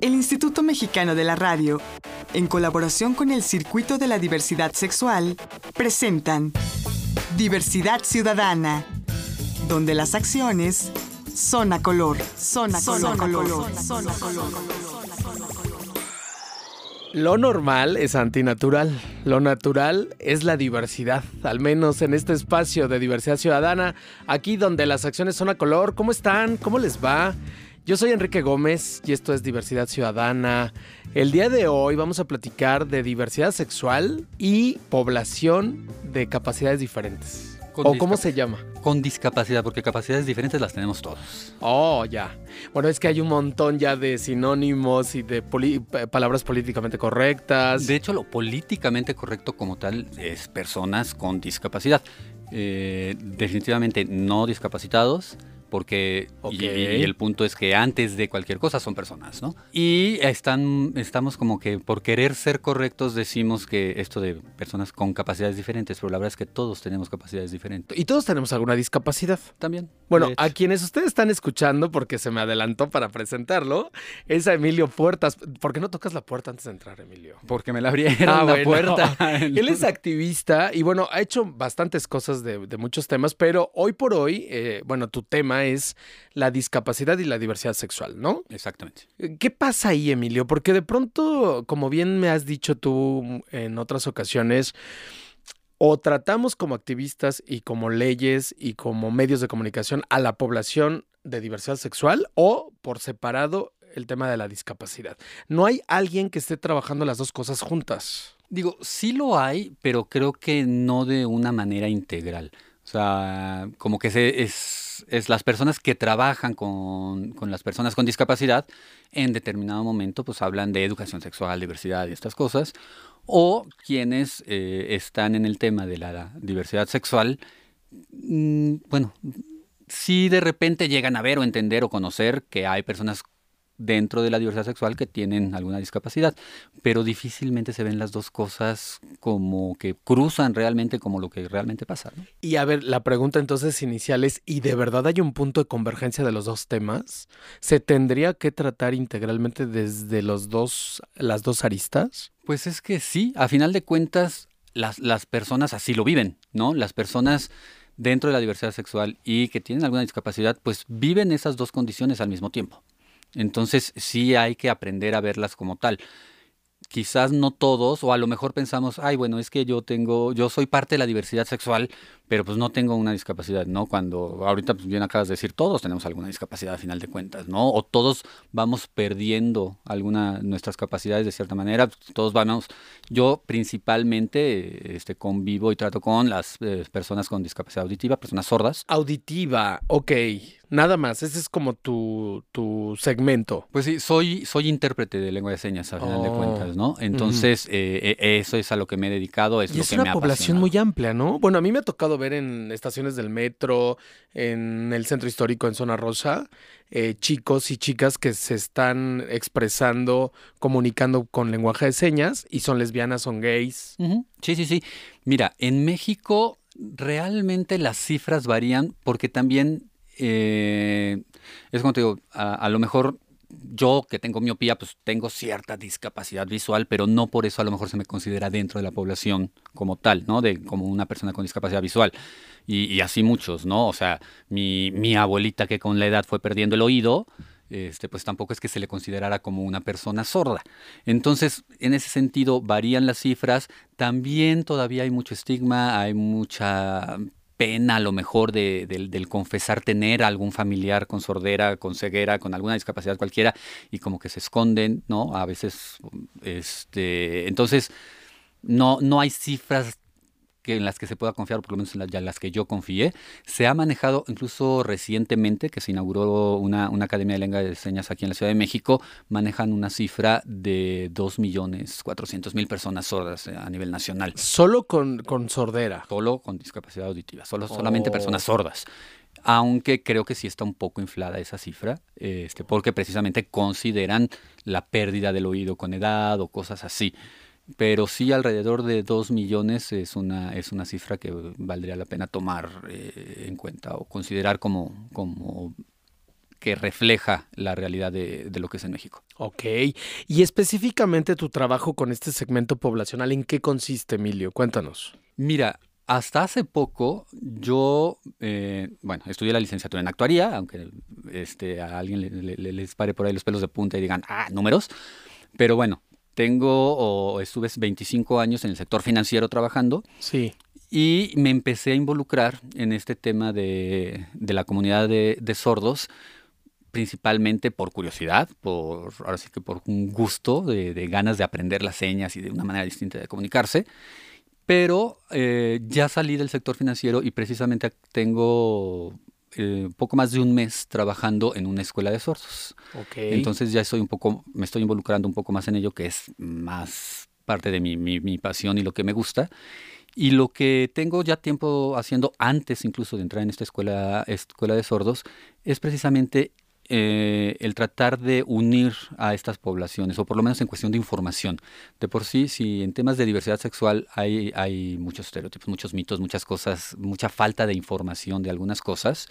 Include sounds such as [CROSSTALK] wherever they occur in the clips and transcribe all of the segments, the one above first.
El Instituto Mexicano de la Radio, en colaboración con el Circuito de la Diversidad Sexual, presentan Diversidad Ciudadana, donde las acciones son a color, son a color, color, son a color. Lo normal es antinatural. Lo natural es la diversidad, al menos en este espacio de diversidad ciudadana, aquí donde las acciones son a color. ¿Cómo están? ¿Cómo les va? Yo soy Enrique Gómez y esto es Diversidad Ciudadana. El día de hoy vamos a platicar de diversidad sexual y población de capacidades diferentes. ¿O cómo se llama? Con discapacidad, porque capacidades diferentes las tenemos todos. Oh, ya. Bueno, es que hay un montón ya de sinónimos y de pa- palabras políticamente correctas. De hecho, lo políticamente correcto como tal es personas con discapacidad. Eh, definitivamente no discapacitados, porque Ok. y, y el punto es que antes de cualquier cosa son personas, ¿no? Y están, estamos como que por querer ser correctos decimos que esto de personas con capacidades diferentes, pero la verdad es que todos tenemos capacidades diferentes. Y todos tenemos alguna discapacidad. También. Bueno, a quienes ustedes están escuchando, porque se me adelantó para presentarlo, es a Emilio Puertas. ¿Por qué no tocas la puerta antes de entrar, Emilio? Porque me la abrieron Ah, la bueno. puerta. [LAUGHS] Él es activista y bueno, ha hecho bastantes cosas de, de muchos temas, pero hoy por hoy, eh, bueno, tu tema es la discapacidad y la diversidad sexual, ¿no? Exactamente. ¿Qué pasa ahí, Emilio? Porque de pronto, como bien me has dicho tú en otras ocasiones, o tratamos como activistas y como leyes y como medios de comunicación a la población de diversidad sexual o por separado el tema de la discapacidad. No hay alguien que esté trabajando las dos cosas juntas. Digo, sí lo hay, pero creo que no de una manera integral. O sea, como que se, es, es las personas que trabajan con, con las personas con discapacidad en determinado momento pues hablan de educación sexual, diversidad y estas cosas. O quienes eh, están en el tema de la diversidad sexual, mm, bueno, sí de repente llegan a ver o entender o conocer que hay personas dentro de la diversidad sexual que tienen alguna discapacidad, pero difícilmente se ven las dos cosas como que cruzan realmente como lo que realmente pasa. ¿no? Y a ver, la pregunta entonces inicial es, ¿y de verdad hay un punto de convergencia de los dos temas? ¿Se tendría que tratar integralmente desde los dos, las dos aristas? Pues es que sí, a final de cuentas las, las personas así lo viven, ¿no? Las personas dentro de la diversidad sexual y que tienen alguna discapacidad, pues viven esas dos condiciones al mismo tiempo. Entonces sí hay que aprender a verlas como tal. Quizás no todos, o a lo mejor pensamos, ay, bueno, es que yo tengo, yo soy parte de la diversidad sexual, pero pues no tengo una discapacidad, ¿no? Cuando ahorita pues bien acabas de decir, todos tenemos alguna discapacidad a final de cuentas, ¿no? O todos vamos perdiendo alguna nuestras capacidades de cierta manera, todos vamos, yo principalmente este, convivo y trato con las eh, personas con discapacidad auditiva, personas sordas, Auditiva, ok. Nada más, ese es como tu, tu segmento. Pues sí, soy, soy intérprete de lengua de señas a final de Oh. cuentas, ¿no? Entonces, eh, eh, eso es a lo que me he dedicado, es Y lo es que me una población muy amplia, ¿no? Bueno, a mí me ha tocado ver en estaciones del metro, en el centro histórico, en Zona Rosa, eh, chicos y chicas que se están expresando, comunicando con lenguaje de señas y son lesbianas, son gays. Sí, sí, sí. Mira, en México realmente las cifras varían porque también, eh, es como te digo, a, a lo mejor yo que tengo miopía, pues tengo cierta discapacidad visual, pero no por eso a lo mejor se me considera dentro de la población como tal, ¿no? De como una persona con discapacidad visual. Y, así muchos, ¿no? O sea, mi, mi abuelita que con la edad fue perdiendo el oído, este, pues tampoco es que se le considerara como una persona sorda. Entonces, en ese sentido, varían las cifras. También todavía hay mucho estigma, hay mucha pena a lo mejor de- del, del confesar tener algún familiar con sordera, con ceguera, con alguna discapacidad cualquiera, y como que se esconden, ¿no? A veces, este, entonces, no, no hay cifras que en las que se pueda confiar, por lo menos en las, que yo confié. Se ha manejado incluso recientemente, que se inauguró una, una academia de lengua de señas aquí en la Ciudad de México, manejan una cifra de 2.400.000 personas sordas eh, a nivel nacional. Solo con, con sordera. Solo con discapacidad auditiva, solo, solamente Oh. personas sordas. Aunque creo que sí está un poco inflada esa cifra, este, porque precisamente consideran la pérdida del oído con edad o cosas así. Pero sí, alrededor de 2 millones es una, es una cifra que valdría la pena tomar eh, en cuenta o considerar como, como que refleja la realidad de, de lo que es en México. Ok. Y específicamente tu trabajo con este segmento poblacional, ¿en qué consiste, Emilio? Cuéntanos. Mira, hasta hace poco yo, eh, bueno, estudié la licenciatura en actuaría, aunque este, a alguien le, le, les pare por ahí los pelos de punta y digan, ah, números. Pero bueno, tengo o estuve 25 años en el sector financiero trabajando. Sí. Y me empecé a involucrar en este tema de, de la comunidad de, de, sordos, principalmente por curiosidad, por ahora sí que por un gusto de, de, ganas de aprender las señas y de una manera distinta de comunicarse. Pero eh, ya salí del sector financiero y precisamente tengo eh, poco más de un mes trabajando en una escuela de sordos. Okay. Entonces ya estoy un poco, me estoy involucrando un poco más en ello, que es más parte de mi, mi, mi pasión y lo que me gusta. Y lo que tengo ya tiempo haciendo antes incluso de entrar en esta escuela, escuela de sordos es precisamente eh, el tratar de unir a estas poblaciones, o por lo menos en cuestión de información. De por sí, si en temas de diversidad sexual hay, hay muchos estereotipos, muchos mitos, muchas cosas, mucha falta de información de algunas cosas,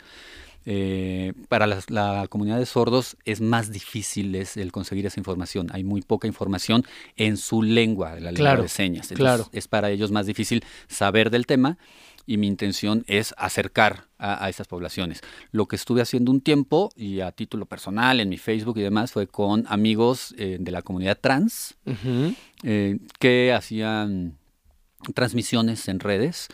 eh, para la, la, comunidad de sordos es más difícil es el conseguir esa información. Hay muy poca información en su lengua, la lengua claro, de señas. Entonces, claro. Es para ellos más difícil saber del tema y mi intención es acercar a, a, estas poblaciones. Lo que estuve haciendo un tiempo y a título personal en mi Facebook y demás fue con amigos eh, de la comunidad trans uh -huh. eh, que hacían transmisiones en redes,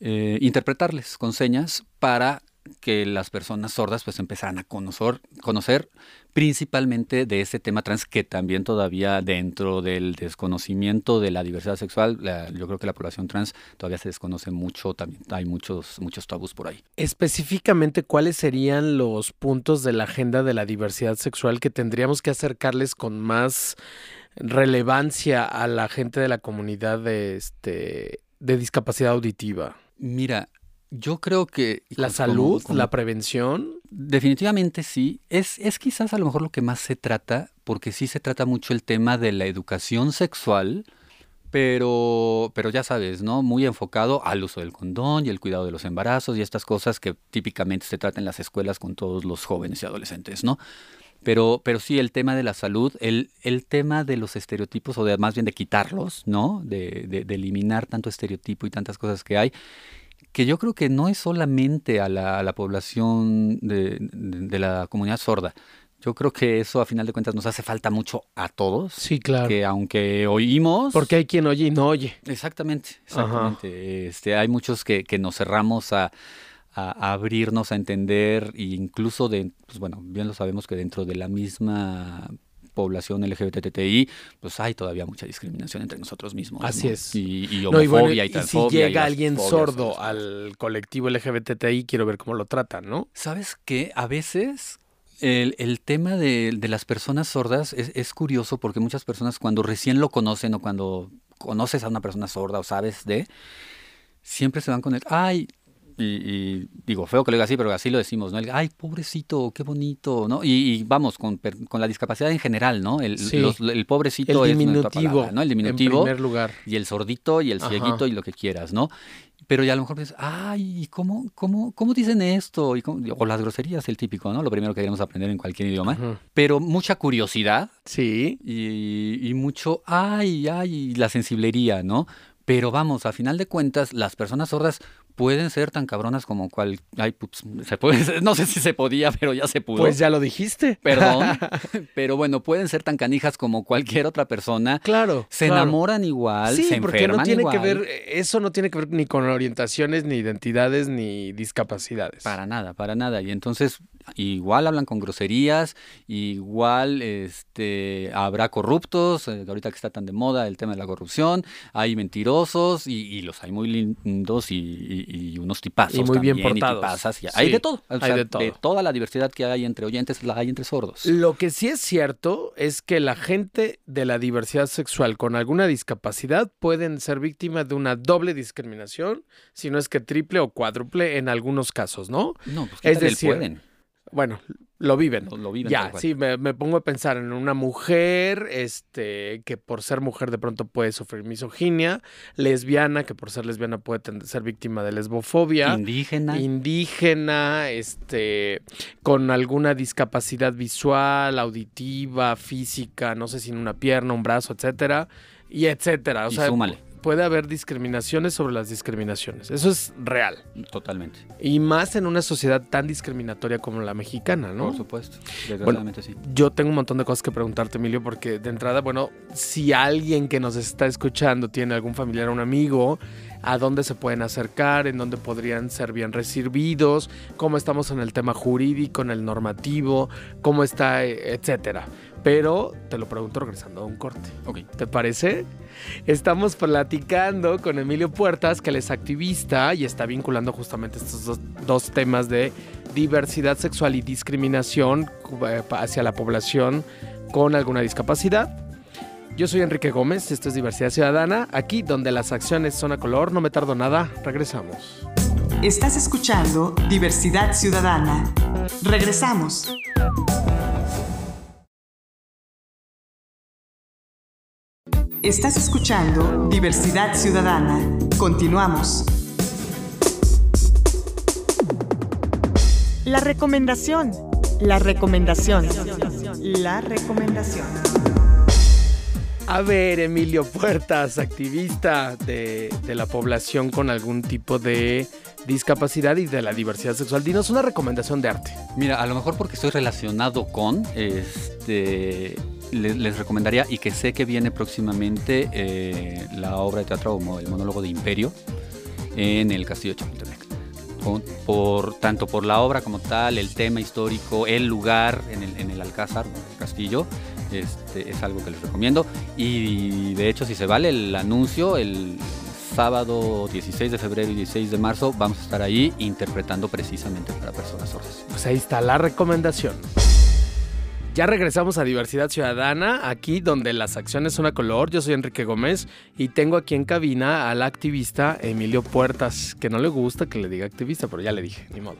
eh, interpretarles con señas para que las personas sordas pues empezaran a conocer, conocer principalmente de este tema trans que también todavía dentro del desconocimiento de la diversidad sexual, la, yo creo que la población trans todavía se desconoce mucho, también hay muchos, muchos tabús por ahí. Específicamente, ¿cuáles serían los puntos de la agenda de la diversidad sexual que tendríamos que acercarles con más relevancia a la gente de la comunidad de, este, de discapacidad auditiva? Mira, yo creo que... ¿La salud? Como, ¿La prevención? Definitivamente sí. Es, es quizás a lo mejor lo que más se trata, porque sí se trata mucho el tema de la educación sexual, pero, pero ya sabes, ¿no? Muy enfocado al uso del condón y el cuidado de los embarazos y estas cosas que típicamente se tratan en las escuelas con todos los jóvenes y adolescentes, ¿no? Pero, pero sí, el tema de la salud, el, el tema de los estereotipos, o de más bien de quitarlos, ¿no? De, de, de eliminar tanto estereotipo y tantas cosas que hay, que yo creo que no es solamente a la, a la población de, de, de, la comunidad sorda. Yo creo que eso a final de cuentas nos hace falta mucho a todos. Sí, claro. Que aunque oímos... Porque hay quien oye y no oye. Exactamente, exactamente. Este, hay muchos que, que nos cerramos a, a, abrirnos, a entender, e incluso de, pues bueno, bien lo sabemos que dentro de la misma población LGBTTI, pues hay todavía mucha discriminación entre nosotros mismos. Así ¿no? es. Y, y homofobia no, y, bueno, y transfobia. Y si llega alguien sordo al colectivo LGBTI, quiero ver cómo lo tratan, ¿no? ¿Sabes qué? A veces el, el, tema de, de, las personas sordas es, es, curioso porque muchas personas cuando recién lo conocen o cuando conoces a una persona sorda o sabes de, siempre se van con el, ay, y, y, digo, feo que lo diga así, pero así lo decimos, ¿no? El, Ay, pobrecito, qué bonito, ¿no? Y, y vamos, con, con, la discapacidad en general, ¿no? El, sí. los, el pobrecito el diminutivo, es palabra, ¿no? El diminutivo. En primer lugar. Y el sordito y el cieguito y lo que quieras, ¿no? Pero ya a lo mejor dices, ay, ¿cómo, cómo, cómo dicen esto? Y cómo, o las groserías, el típico, ¿no? Lo primero que queremos aprender en cualquier idioma. Pero mucha curiosidad. Sí. Y, y mucho, ay, ay, la sensiblería, ¿no? Pero vamos, a final de cuentas, las personas sordas pueden ser tan cabronas como cual. Ay, putz, se puede, no sé si se podía, pero ya se pudo. Pues ya lo dijiste. Perdón. [LAUGHS] pero bueno, pueden ser tan canijas como cualquier otra persona. Claro. Se claro. enamoran igual, sí, se porque no tiene igual. que ver, eso no tiene que ver ni con orientaciones, ni identidades, ni discapacidades. Para nada, para nada. Y entonces, igual hablan con groserías, igual este habrá corruptos, eh, ahorita que está tan de moda el tema de la corrupción, hay mentirosos y, y los hay muy lindos y, y, y unos tipazos y muy también, bien portados. tipazas, sí, hay de todo, o hay sea, de todo, de toda la diversidad que hay entre oyentes la hay entre sordos. Lo que sí es cierto es que la gente de la diversidad sexual con alguna discapacidad pueden ser víctimas de una doble discriminación, si no es que triple o cuádruple en algunos casos, ¿no? No, pues es decir, pueden bueno, Lo viven. Lo, lo viven Ya, sí, me, me pongo a pensar en una mujer, este, que por ser mujer de pronto puede sufrir misoginia, lesbiana, que por ser lesbiana puede ser víctima de lesbofobia, Indígena. indígena, este, con alguna discapacidad visual, auditiva, física, no sé si en una pierna, un brazo, etcétera, y etcétera. O y sea, súmale, puede haber discriminaciones sobre las discriminaciones. Eso es real. totalmente. Y más en una sociedad tan discriminatoria como la mexicana, ¿no? Por supuesto. Desgraciadamente sí. Yo tengo un montón de cosas que preguntarte, Emilio, porque de entrada, bueno, si alguien que nos está escuchando tiene algún familiar o un amigo, a dónde se pueden acercar, en dónde podrían ser bien recibidos, cómo estamos en el tema jurídico, en el normativo, cómo está, eh, etcétera. Pero te lo pregunto regresando a un corte. ¿Te parece? Estamos platicando con Emilio Puertas, que él es activista y está vinculando justamente estos dos, dos temas de diversidad sexual y discriminación eh, hacia la población con alguna discapacidad. Yo soy Enrique Gómez, esto es Diversidad Ciudadana, aquí donde las acciones son a color, no me tardo nada, regresamos. Estás escuchando Diversidad Ciudadana. Regresamos. Estás escuchando Diversidad Ciudadana. Continuamos. La recomendación. La recomendación. La recomendación. A ver, Emilio Puertas, activista de, de la población con algún tipo de discapacidad y de la diversidad sexual, dinos una recomendación de arte. Mira, a lo mejor porque estoy relacionado con, este, les, recomendaría, y que sé que viene próximamente, eh, la obra de teatro como el monólogo de Imperio en el Castillo de Chapultepec. Por, tanto por la obra como tal, el tema histórico, el lugar en el, en el Alcázar, el castillo, este, es algo que les recomiendo. Y de hecho, si se vale el anuncio, el sábado 16 de febrero y 16 de marzo vamos a estar ahí interpretando precisamente para personas sordas. Pues ahí está la recomendación. Ya regresamos a Diversidad Ciudadana, aquí donde las acciones son a color. Yo soy Enrique Gómez y tengo aquí en cabina al activista Emilio Puertas, que no le gusta que le diga activista, pero ya le dije, ni modo.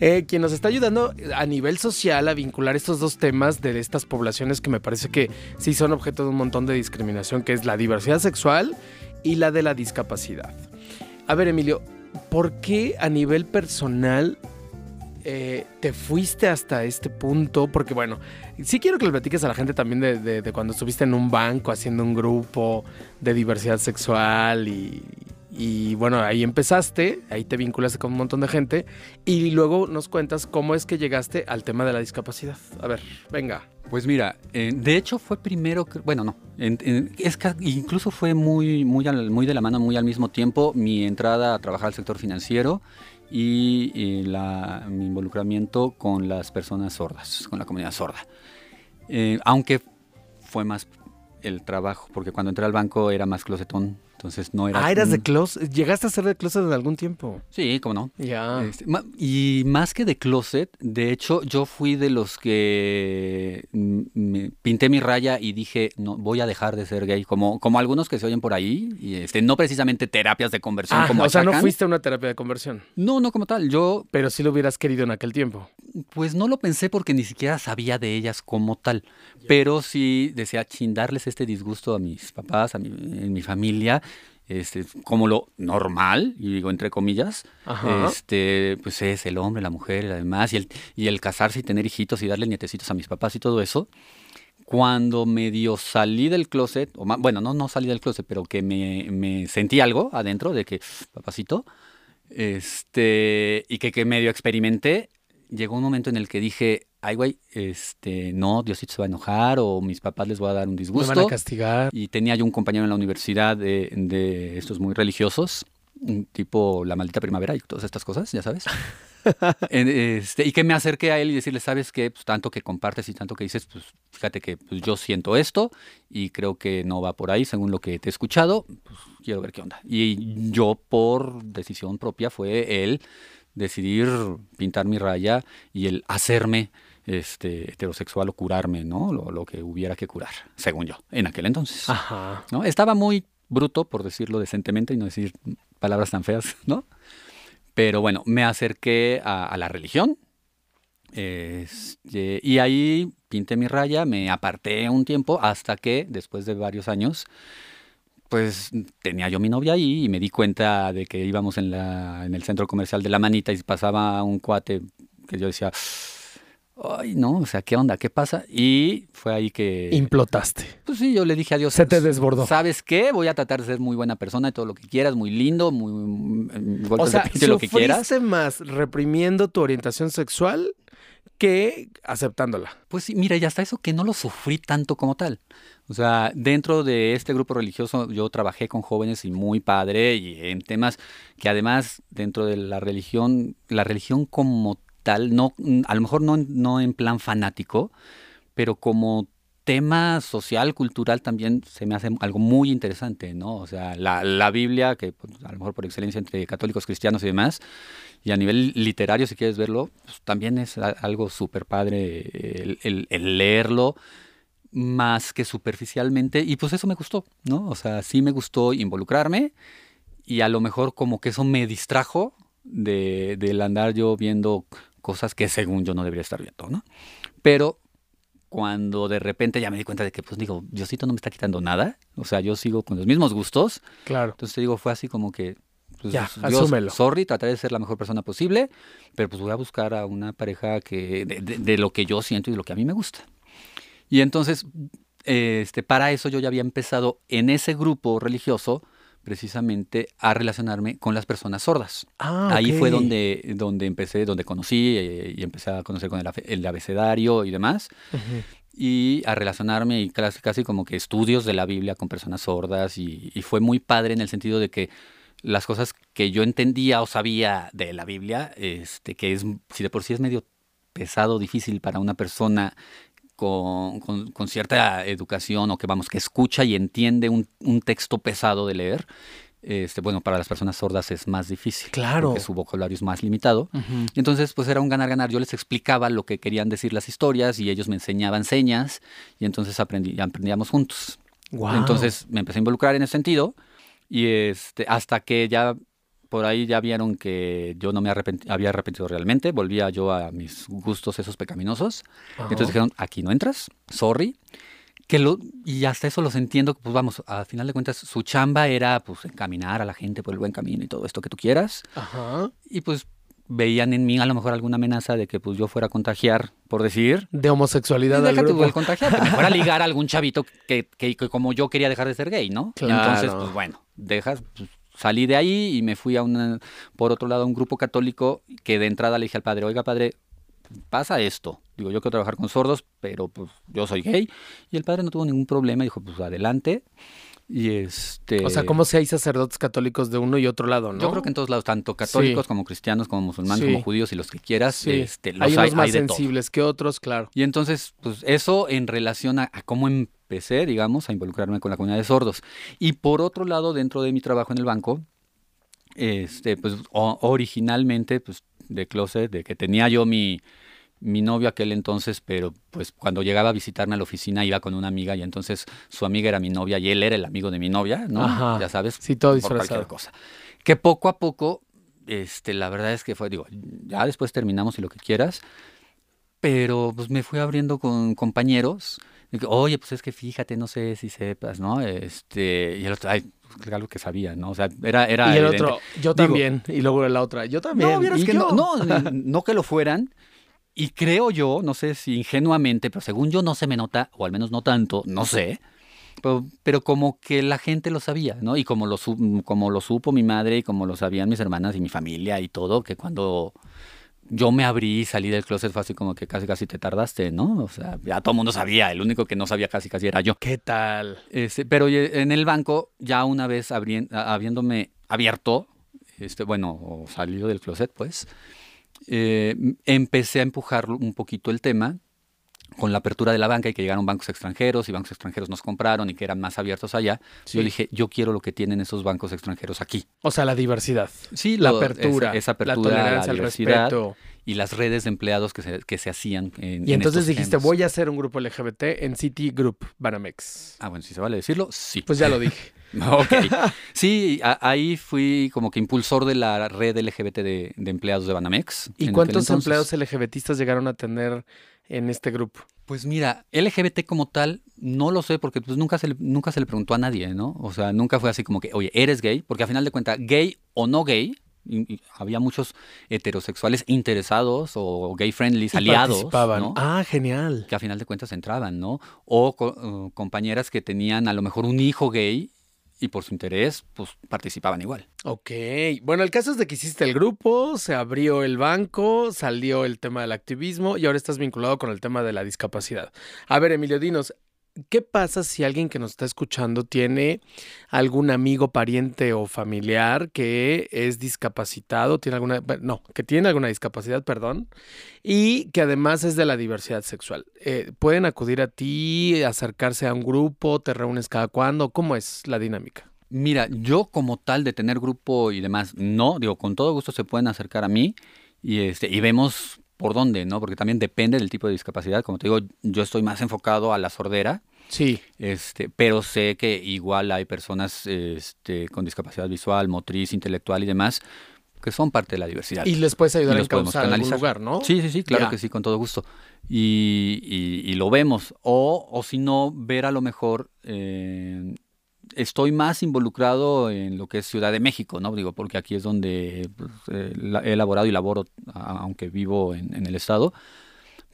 Eh, quien nos está ayudando a nivel social a vincular estos dos temas de estas poblaciones que me parece que sí son objeto de un montón de discriminación, que es la diversidad sexual y la de la discapacidad. A ver, Emilio, ¿por qué a nivel personal eh, te fuiste hasta este punto? Porque bueno, sí quiero que le platiques a la gente también de, cuando estuviste en un banco haciendo un grupo de diversidad sexual y, bueno, ahí empezaste, ahí te vinculaste con un montón de gente y luego nos cuentas cómo es que llegaste al tema de la discapacidad. A ver, venga. Pues mira, de hecho fue primero, que- bueno, no, en- es que incluso fue muy, muy, muy de la mano, muy al mismo tiempo mi entrada a trabajar al sector financiero y, la- mi involucramiento con las personas sordas, con la comunidad sorda. Eh, aunque fue más el trabajo, porque cuando entré al banco era más closetón, entonces no era... Ah, eras de closet. Llegaste a ser de closet en algún tiempo. Sí, cómo no. Ya. Este, y más que de closet, de hecho, yo fui de los que me pinté mi raya y dije, no, voy a dejar de ser gay, como, como algunos que se oyen por ahí, y este, no precisamente terapias de conversión Ah, como o sea, no fuiste a una terapia de conversión, No, no como tal, yo pero sí lo hubieras querido en aquel tiempo. pues no lo pensé porque ni siquiera sabía de ellas como tal, pero sí decía, chin, darles este disgusto a mis papás, a mi, en mi familia, este, como lo normal, y digo entre comillas, Ajá. este, pues es el hombre, la mujer y demás, y el, y el casarse y tener hijitos y darle nietecitos a mis papás y todo eso. Cuando medio salí del closet, o ma- bueno, no, no salí del closet, pero que me, me sentí algo adentro de que, papacito, este, y que, que medio experimenté, llegó un momento en el que dije, ay, güey, este, no, Diosito se va a enojar o mis papás les voy a dar un Me disgusto. van a castigar. Y tenía yo un compañero en la universidad de, de estos muy religiosos, un tipo la maldita primavera y todas estas cosas, ya sabes. [LAUGHS] Este, y que me acerqué a él y decirle, ¿sabes qué? Pues tanto que compartes y tanto que dices, pues fíjate que pues, yo siento esto y creo que no va por ahí según lo que te he escuchado, pues quiero ver qué onda. Y yo por decisión propia fue él decidir pintar mi raya y el hacerme este, heterosexual o curarme, ¿no? Lo, lo que hubiera que curar, según yo, en aquel entonces. Ajá. ¿no? Estaba muy bruto, por decirlo decentemente y no decir palabras tan feas, [LAUGHS] ¿no? Pero bueno, me acerqué a, a la religión Este, y ahí pinté mi raya, me aparté un tiempo hasta que, después de varios años, pues tenía yo mi novia ahí y me di cuenta de que íbamos en, la, en el centro comercial de La Manita y pasaba un cuate que yo decía, ay, no, o sea, ¿qué onda? ¿Qué pasa? Y fue ahí que... Implotaste. Pues sí, yo le dije adiós. Se te desbordó. ¿Sabes qué? Voy a tratar de ser muy buena persona y todo lo que quieras, muy lindo, muy... muy o sea, de lo que quieras. más reprimiendo tu orientación sexual que aceptándola. Pues sí, mira, y hasta eso que no lo sufrí tanto como tal. O sea, dentro de este grupo religioso yo trabajé con jóvenes y muy padre y en temas que además dentro de la religión, la religión como tal, no, a lo mejor no, no en plan fanático, pero como tema social, cultural también se me hace algo muy interesante, ¿no? O sea, la, la Biblia, que pues, a lo mejor por excelencia entre católicos, cristianos y demás, y a nivel literario, si quieres verlo, pues, también es algo súper padre el, leerlo más que superficialmente. Y pues eso me gustó, ¿no? O sea, sí me gustó involucrarme y a lo mejor como que eso me distrajo de, del andar yo viendo cosas que según yo no debería estar viendo, ¿no? Pero cuando de repente ya me di cuenta de que, pues digo, Diosito no me está quitando nada, o sea, yo sigo con los mismos gustos. Claro. Entonces digo, fue así como que, pues, ya, Dios, asúmelo. sorry, trataré de ser la mejor persona posible, pero pues voy a buscar a una pareja que de, de, de lo que yo siento y de lo que a mí me gusta. Y entonces, este, para eso yo ya había empezado en ese grupo religioso precisamente a relacionarme con las personas sordas. Ah, Ahí fue donde, donde empecé, donde conocí eh, y empecé a conocer con el, abecedario y demás Ujú. y a relacionarme y casi, casi como que estudios de la Biblia con personas sordas y, y fue muy padre en el sentido de que las cosas que yo entendía o sabía de la Biblia, este, que es, si de por sí es medio pesado, difícil para una persona con, con- con cierta educación o que vamos, que escucha y entiende un, un texto pesado de leer, este, bueno, para las personas sordas es más difícil. Claro. Porque su vocabulario es más limitado. Entonces, pues era un ganar-ganar. Yo les explicaba lo que querían decir las historias y ellos me enseñaban señas y entonces aprendí, aprendíamos juntos. Entonces me empecé a involucrar en ese sentido y este, hasta que ya por ahí ya vieron que yo no me arrepent- había arrepentido realmente, volvía yo a mis gustos esos pecaminosos. Ajá. Entonces dijeron, aquí no entras, sorry. Que lo, y hasta eso los entiendo, pues vamos, al final de cuentas su chamba era pues encaminar a la gente por el buen camino y todo esto que tú quieras Ajá. y pues veían en mí a lo mejor alguna amenaza de que pues yo fuera a contagiar, por decir. De homosexualidad Y del deja tú grupo. el contagiar, que me fuera a ligar a algún chavito que, que- que como yo quería dejar de ser gay, ¿no? Claro. Entonces, pues bueno, dejas, pues, salí de ahí y me fui a una, por otro lado, a un grupo católico que de entrada le dije al padre, oiga padre, pasa esto. Digo, yo quiero trabajar con sordos, pero pues yo soy gay. Y el padre no tuvo ningún problema, dijo, pues adelante. Y este... O sea, como si hay sacerdotes católicos de uno y otro lado, ¿no? Yo creo que en todos lados, tanto católicos Sí. como cristianos, como musulmanes, Sí. como judíos y los que quieras, Sí. este, los hay hay, unos más hay de todo. sensibles que otros, claro. Y entonces, pues eso en relación a, a cómo empecé, digamos, a involucrarme con la comunidad de sordos. Y por otro lado, dentro de mi trabajo en el banco, este, pues o- originalmente, pues de closet, de que tenía yo mi, mi novio aquel entonces, pero pues cuando llegaba a visitarme a la oficina iba con una amiga y entonces su amiga era mi novia y él era el amigo de mi novia, ¿no? Ajá. Ya sabes, Sí, todo por disfrazado. cualquier cosa. Que poco a poco, este, la verdad es que fue, digo, ya después terminamos y lo que quieras, pero pues me fui abriendo con compañeros. Oye, pues es que fíjate, no sé si sepas, ¿no? Este, y el otro, ay, pues, algo que sabía, ¿no? O sea, era, era y el evidente. otro, yo Digo, también. y luego la otra, yo también. no, y que yo. no, no, [LAUGHS] no que lo fueran. Y creo yo, no sé si ingenuamente, pero según yo no se me nota, o al menos no tanto, no sé. Pero, pero como que la gente lo sabía, ¿no? Y como lo, su- como lo supo mi madre y como lo sabían mis hermanas y mi familia y todo, que cuando yo me abrí y salí del closet fue así como que casi casi te tardaste, ¿no? O sea, ya todo el mundo sabía, el único que no sabía casi casi era yo. ¿Qué tal? Este, pero en el banco, ya una vez habiéndome abierto, este, bueno, o salido del closet, pues, eh, empecé a empujar un poquito el tema con la apertura de la banca y que llegaron bancos extranjeros y bancos extranjeros nos compraron y que eran más abiertos allá, Sí. yo dije, yo quiero lo que tienen esos bancos extranjeros aquí. O sea, la diversidad. Sí, La apertura. esa, esa apertura, la tolerancia, el diversidad respeto. y las redes de empleados que se, que se hacían en Y en entonces dijiste, voy a hacer un grupo LGBT en City Group Banamex. Ah, bueno, si se vale decirlo, sí. Pues ya lo dije. [LAUGHS] Ok. Sí, a- ahí fui como que impulsor de la red LGBT de, de empleados de Banamex. ¿Y cuántos empleados LGBTistas llegaron a tener en este grupo? Pues mira, LGBT como tal, no lo sé porque pues nunca se, le, nunca se le preguntó a nadie, ¿no? O sea, nunca fue así como que, oye, ¿eres gay? Porque a final de cuentas, gay o no gay, y- y había muchos heterosexuales interesados o gay friendlies, Y aliados, participaban. ¿no? Ah, genial. que a final de cuentas entraban, ¿no? O co- compañeras que tenían a lo mejor un hijo gay y por su interés, pues participaban igual. Ok. Bueno, el caso es de que hiciste el grupo, se abrió el banco, salió el tema del activismo y ahora estás vinculado con el tema de la discapacidad. A ver, Emilio, dinos, ¿qué pasa si alguien que nos está escuchando tiene algún amigo, pariente o familiar que es discapacitado, tiene alguna, no, que tiene alguna discapacidad, perdón, y que además es de la diversidad sexual? Eh, ¿Pueden acudir a ti, acercarse a un grupo, te reúnes cada cuándo? ¿Cómo es la dinámica? Mira, yo como tal de tener grupo y demás, no, digo, con todo gusto se pueden acercar a mí y, este, y vemos por dónde, ¿no? Porque también depende del tipo de discapacidad. Como te digo, yo estoy más enfocado a la sordera, Sí. este, pero sé que igual hay personas este, con discapacidad visual, motriz, intelectual y demás que son parte de la diversidad. Y les puedes ayudar a encauzar en algún lugar, ¿no? Sí, sí, sí, claro que sí, con todo gusto. Y, y- y lo vemos. O, o si no, ver a lo mejor, eh, estoy más involucrado en lo que es Ciudad de México, ¿no? Digo, porque aquí es donde pues, eh, he elaborado y laboro, aunque vivo en, el estado.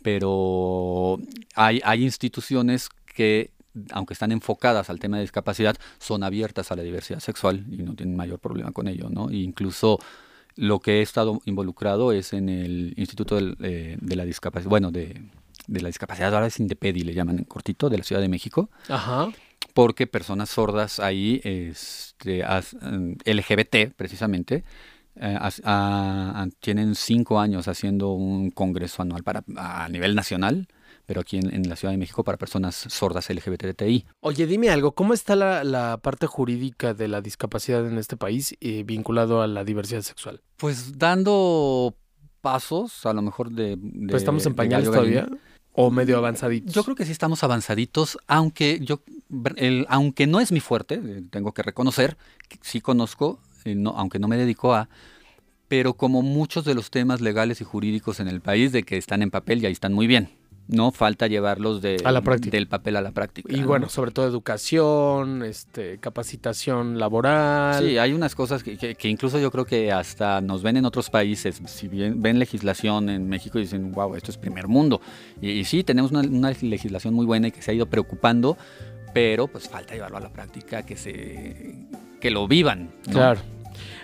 Pero hay, hay instituciones que, aunque están enfocadas al tema de discapacidad, son abiertas a la diversidad sexual y no tienen mayor problema con ello, ¿no? E incluso lo que he estado involucrado es en el Instituto eh, de la Discapacidad, bueno, de, de la discapacidad, ahora es INDEPEDI, le llaman en cortito, de la Ciudad de México, Ajá. Porque personas sordas ahí, este, as- em, LGBT precisamente, eh, as- a- a- tienen cinco años haciendo un congreso anual para, a nivel nacional, pero aquí en, en la Ciudad de México para personas sordas LGBTI. Oye, dime algo, ¿cómo está la, la parte jurídica de la discapacidad en este país eh, vinculado a la diversidad sexual? Pues dando pasos, a lo mejor de... de- ¿Pues estamos en de pañales todavía? ¿O medio avanzaditos? Yo creo que sí estamos avanzaditos, aunque yo, el- aunque no es mi fuerte, eh, tengo que reconocer, que sí conozco, eh, no, aunque no me dedico a, pero como muchos de los temas legales y jurídicos en el país, de que están en papel y ahí están muy bien. No falta llevarlos de, A la del papel a la práctica. Y ¿no? bueno, sobre todo educación, este, capacitación laboral. Sí, hay unas cosas que, que- que incluso yo creo que hasta nos ven en otros países. Si bien ven legislación en México y dicen, wow, esto es primer mundo. Y, y sí, tenemos una, una legislación muy buena y que se ha ido preocupando, pero pues falta llevarlo a la práctica, que se que lo vivan. ¿no? Claro.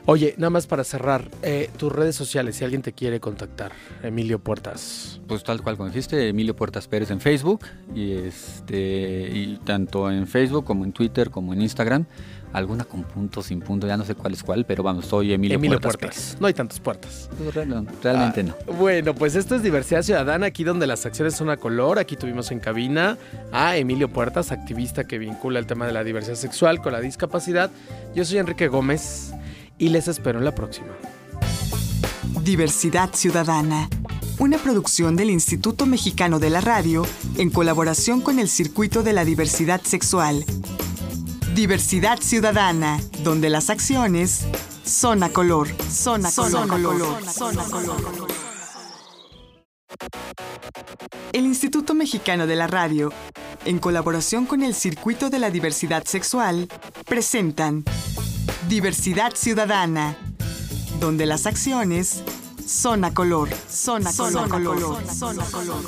Oye, nada más para cerrar, eh, tus redes sociales, si alguien te quiere contactar, Emilio Puertas. Pues tal cual como dijiste, Emilio Puertas Pérez en Facebook y este y tanto en Facebook como en Twitter como en Instagram, alguna con punto sin punto, ya no sé cuál es cuál, pero vamos, soy Emilio, Emilio Puertas. Puertas. No hay tantas puertas. Pues, real- realmente no. Ah, Bueno, pues esto es Diversidad Ciudadana, aquí donde las acciones son a color. Aquí tuvimos en cabina a Emilio Puertas, activista que vincula el tema de la diversidad sexual con la discapacidad. Yo soy Enrique Gómez y les espero en la próxima. Diversidad Ciudadana, una producción del Instituto Mexicano de la Radio en colaboración con el Circuito de la Diversidad Sexual. Diversidad Ciudadana, donde las acciones son a color, son a color, color, son a color. El Instituto Mexicano de la Radio, en colaboración con el Circuito de la Diversidad Sexual, presentan Diversidad Ciudadana, donde las acciones son a color, son a color, color, son a color.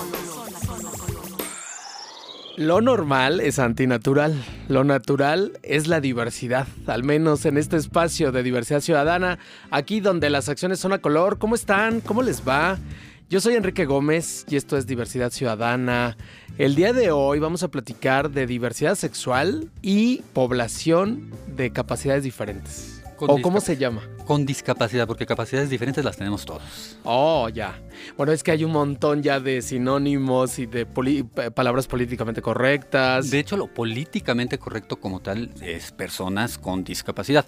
Lo normal es antinatural. Lo natural es la diversidad, al menos en este espacio de diversidad ciudadana, aquí donde las acciones son a color. ¿Cómo están? ¿Cómo les va? Yo soy Enrique Gómez y esto es Diversidad Ciudadana. El día de hoy vamos a platicar de diversidad sexual y población de capacidades diferentes. ¿O cómo se llama? Con discapacidad, porque capacidades diferentes las tenemos todos. Oh, ya. Bueno, es que hay un montón ya de sinónimos y de palabras políticamente correctas. De hecho, lo políticamente correcto como tal es personas con discapacidad.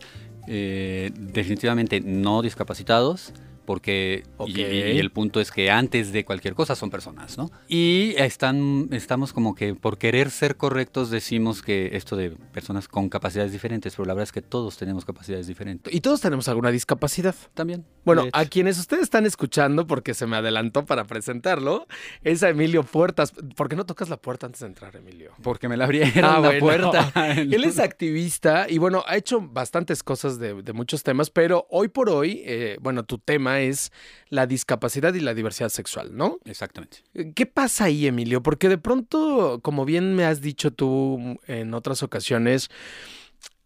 Eh, definitivamente no discapacitados porque y, el punto es que antes de cualquier cosa son personas, ¿no? Y están, estamos como que por querer ser correctos decimos que esto de personas con capacidades diferentes, pero la verdad es que todos tenemos capacidades diferentes. Y todos tenemos alguna discapacidad. También. Bueno, a quienes ustedes están escuchando, porque se me adelantó para presentarlo, es a Emilio Puertas. ¿Por qué no tocas la puerta antes de entrar, Emilio? Porque me la abrieron ah, la puerta. [LAUGHS] Él es activista y bueno, ha hecho bastantes cosas de, muchos temas, pero hoy por hoy, eh, bueno, tu tema es la discapacidad y la diversidad sexual, ¿no? Exactamente. ¿Qué pasa ahí, Emilio? Porque de pronto, como bien me has dicho tú en otras ocasiones,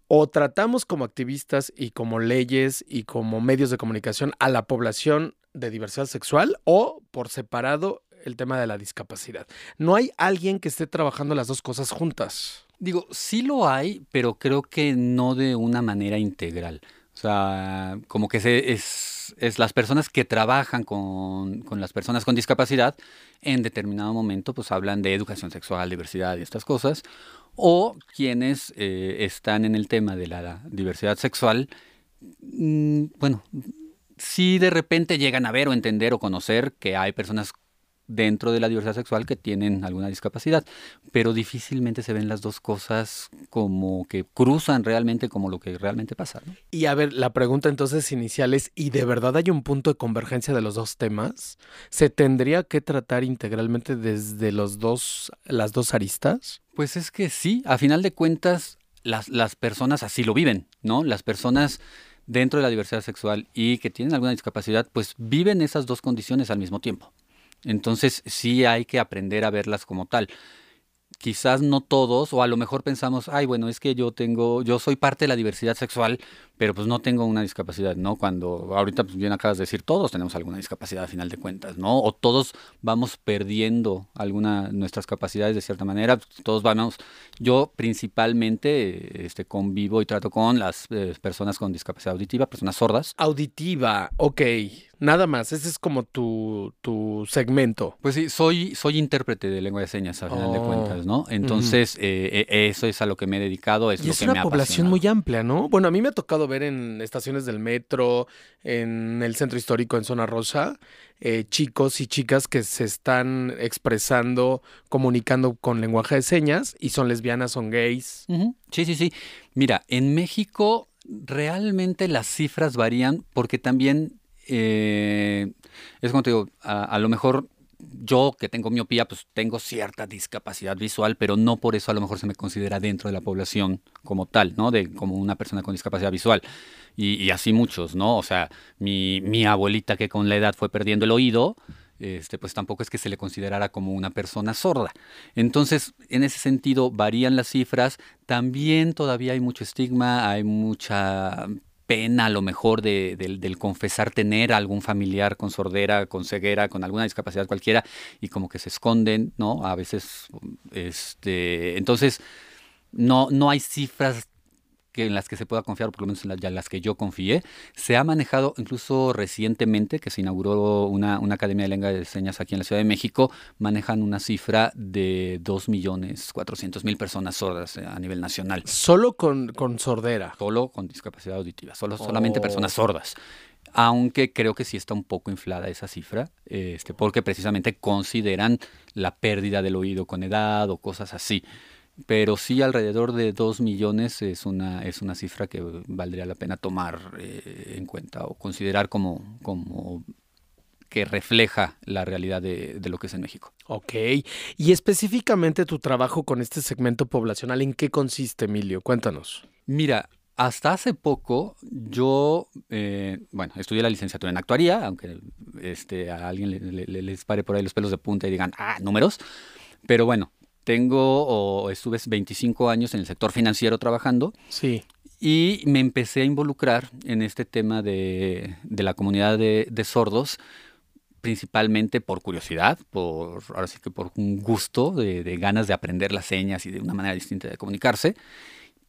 o tratamos como activistas y como leyes y como medios de comunicación a la población de diversidad sexual o por separado el tema de la discapacidad. No hay alguien que esté trabajando las dos cosas juntas. Digo, sí lo hay, pero creo que no de una manera integral. O sea, como que se, es, es, las personas que trabajan con, con, las personas con discapacidad en determinado momento pues hablan de educación sexual, diversidad y estas cosas, o quienes eh, están en el tema de la diversidad sexual, mm, bueno, si de repente llegan a ver o entender o conocer que hay personas dentro de la diversidad sexual que tienen alguna discapacidad, pero difícilmente se ven las dos cosas como que cruzan realmente como lo que realmente pasa. Y a ver, la pregunta entonces inicial es, ¿y de verdad hay un punto de convergencia de los dos temas? ¿Se tendría que tratar integralmente desde los dos, las dos aristas? Pues es que sí, a final de cuentas las, las personas así lo viven, ¿no? Las personas dentro de la diversidad sexual y que tienen alguna discapacidad, pues viven esas dos condiciones al mismo tiempo. Entonces sí hay que aprender a verlas como tal. Quizás no todos, o a lo mejor pensamos, ay, bueno, es que yo tengo, yo soy parte de la diversidad sexual, pero pues no tengo una discapacidad, ¿no? Cuando ahorita pues bien acabas de decir, todos tenemos alguna discapacidad a final de cuentas, ¿no? O todos vamos perdiendo alguna nuestras capacidades de cierta manera, todos vamos, yo principalmente este, convivo y trato con las eh, personas con discapacidad auditiva, personas sordas. Auditiva, ok. Nada más, ese es como tu, tu segmento. Pues sí, soy, soy intérprete de lengua de señas, a final de oh, cuentas, ¿no? Entonces, eh, eh, eso es a lo que me he dedicado, es y lo es que me una población muy amplia, ¿no? Bueno, a mí me ha tocado ver en estaciones del metro, en el centro histórico, en Zona Rosa, eh, chicos y chicas que se están expresando, comunicando con lenguaje de señas y son lesbianas, son gays. Sí, sí, sí. Mira, en México realmente las cifras varían porque también eh, es como te digo, a, lo mejor yo que tengo miopía, pues tengo cierta discapacidad visual, pero no por eso a lo mejor se me considera dentro de la población como tal, ¿no? De como una persona con discapacidad visual. Y, así muchos, ¿no? O sea, mi, mi, abuelita que con la edad fue perdiendo el oído, este, pues tampoco es que se le considerara como una persona sorda. Entonces, en ese sentido, varían las cifras. También todavía hay mucho estigma, hay mucha pena a lo mejor de, del confesar tener algún familiar con sordera, con ceguera, con alguna discapacidad cualquiera, y como que se esconden, ¿no? A veces, este, entonces, no, no hay cifras que en las que se pueda confiar, por lo menos en las, las que yo confié. Se ha manejado incluso recientemente, que se inauguró una, una, academia de lengua de señas aquí en la Ciudad de México, manejan una cifra de 2.400.000 personas sordas eh, a nivel nacional. Solo con, con sordera. Solo con discapacidad auditiva, solo, solamente personas oh. sordas aunque creo que sí está un poco inflada esa cifra, este, porque precisamente consideran la pérdida del oído con edad o cosas así pero sí alrededor de 2 millones es una, es una cifra que valdría la pena tomar eh, en cuenta o considerar como, como que refleja la realidad de, de, lo que es en México. Ok, y específicamente tu trabajo con este segmento poblacional, ¿en qué consiste, Emilio? Cuéntanos. Mira, hasta hace poco yo, eh, bueno, estudié la licenciatura en actuaría, aunque este, a alguien le, les pare por ahí los pelos de punta y digan, ah, números, pero bueno, tengo o estuve 25 años en el sector financiero trabajando. Sí. Y me empecé a involucrar en este tema de, la comunidad de, sordos, principalmente por curiosidad, por ahora sí que por un gusto de, ganas de aprender las señas y de una manera distinta de comunicarse.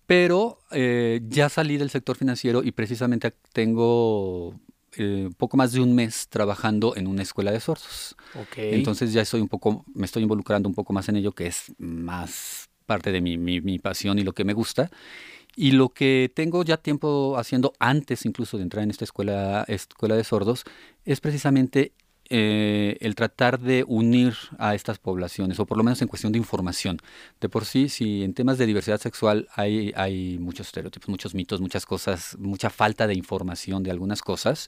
Pero eh, ya salí del sector financiero y precisamente tengo eh, poco más de un mes trabajando en una escuela de sordos. Ok. Entonces ya estoy un poco, me estoy involucrando un poco más en ello, que es más parte de mi, mi- mi pasión y lo que me gusta. Y lo que tengo ya tiempo haciendo antes incluso de entrar en esta escuela, escuela de sordos es precisamente eh, el tratar de unir a estas poblaciones, o por lo menos en cuestión de información. De por sí, si en temas de diversidad sexual hay, hay muchos estereotipos, muchos mitos, muchas cosas, mucha falta de información de algunas cosas,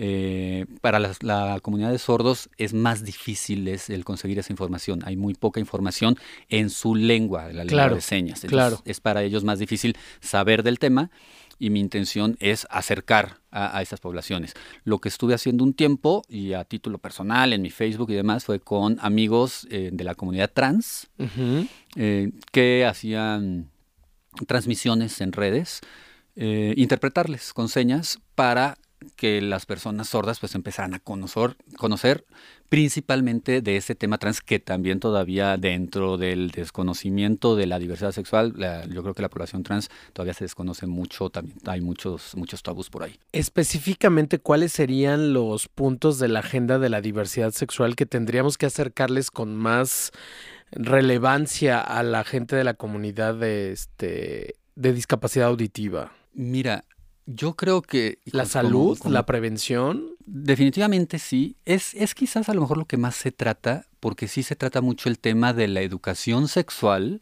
eh, para la, comunidad de sordos es más difícil es el conseguir esa información. Hay muy poca información en su lengua, la lengua de señas. Entonces, claro. Es para ellos más difícil saber del tema y mi intención es acercar a, a estas poblaciones. Lo que estuve haciendo un tiempo y a título personal en mi Facebook y demás fue con amigos eh, de la comunidad trans eh, que hacían transmisiones en redes, eh, interpretarles con señas para que las personas sordas pues empezaran a conocer, conocer principalmente de ese tema trans que también todavía dentro del desconocimiento de la diversidad sexual, la- yo creo que la población trans todavía se desconoce mucho, también hay muchos, muchos tabús por ahí. Específicamente, ¿cuáles serían los puntos de la agenda de la diversidad sexual que tendríamos que acercarles con más relevancia a la gente de la comunidad de, este, de discapacidad auditiva? Mira, yo creo que... ¿La salud? como- ¿La prevención? Definitivamente sí. Es, es quizás a lo mejor lo que más se trata, porque sí se trata mucho el tema de la educación sexual,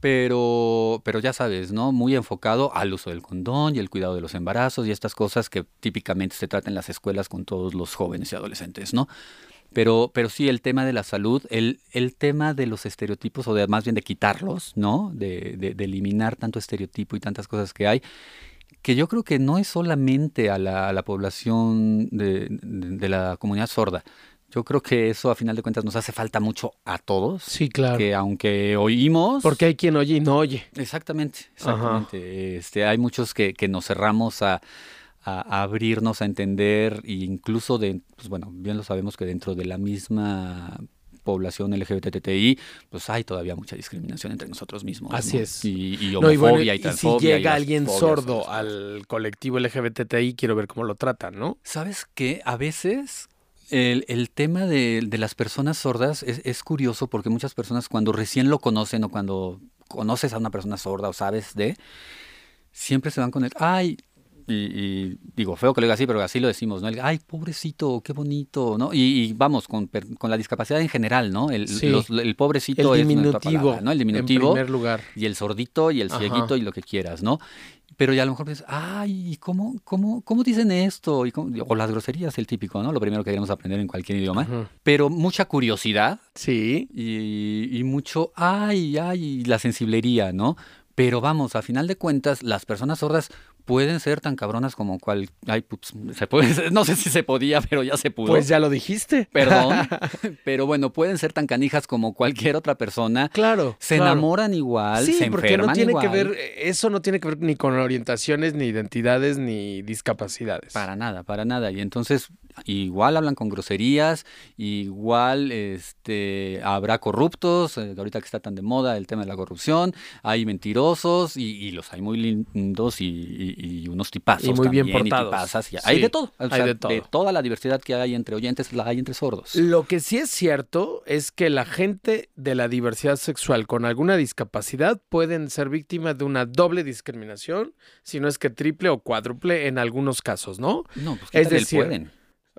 pero, pero ya sabes, ¿no? Muy enfocado al uso del condón y el cuidado de los embarazos y estas cosas que típicamente se tratan en las escuelas con todos los jóvenes y adolescentes, ¿no? Pero, pero sí, el tema de la salud, el, el tema de los estereotipos, o de más bien de quitarlos, ¿no? De, de- de eliminar tanto estereotipo y tantas cosas que hay, que yo creo que no es solamente a la, a la población de, de- de la comunidad sorda. Yo creo que eso a final de cuentas nos hace falta mucho a todos. Sí, claro. Que aunque oímos... Porque hay quien oye y no oye. Exactamente, Ajá. exactamente. Este, hay muchos que, que nos cerramos a, a- a abrirnos, a entender, e incluso de, pues bueno, bien lo sabemos que dentro de la misma población LGBTTI, pues hay todavía mucha discriminación entre nosotros mismos. Así ¿no? es. Y, y No, y bueno, homofobia y, y si transfobia. llega alguien sordo al colectivo LGBTI, quiero ver cómo lo tratan, ¿no? ¿Sabes qué? A veces el, el tema de, de las personas sordas es, es curioso porque muchas personas cuando recién lo conocen o cuando conoces a una persona sorda o sabes de, siempre se van con el, ay, y, y digo, feo que lo diga así, pero así lo decimos, ¿no? El, ay, pobrecito, qué bonito, ¿no? Y, y vamos, con, con la discapacidad en general, ¿no? El, Sí. los- el pobrecito El es diminutivo. palabra, ¿no? El diminutivo En primer lugar. y el sordito y el Ajá. cieguito y lo que quieras, ¿no? Pero ya a lo mejor dices, ay, ¿y ¿cómo, cómo, cómo dicen esto? Y cómo- o las groserías, el típico, ¿no? Lo primero que queremos aprender en cualquier idioma. Pero mucha curiosidad Sí. y, y mucho, ay, ay, la sensiblería, ¿no? Pero vamos, a final de cuentas, las personas sordas pueden ser tan cabronas como cual... Ay, pups, se puede, no sé si se podía, pero ya se pudo. Pues ya lo dijiste. Perdón. [LAUGHS] pero bueno, pueden ser tan canijas como cualquier otra persona. Claro. Se claro. enamoran igual, Sí, se porque no enferman tiene igual. que ver, eso no tiene que ver ni con orientaciones, ni identidades, ni discapacidades. Para nada, para nada. Y entonces igual hablan con groserías, igual este habrá corruptos, eh, ahorita que está tan de moda el tema de la corrupción, hay mentirosos y, y los hay muy lindos y, y- y unos tipazos Y muy bien también, y portados. tipazas, y Sí, hay de todo. O hay sea, de todo. toda la diversidad que hay entre oyentes, la hay entre sordos. Lo que sí es cierto es que la gente de la diversidad sexual con alguna discapacidad pueden ser víctimas de una doble discriminación, si no es que triple o cuádruple en algunos casos, ¿no? No, pues ¿qué Es decir, pueden?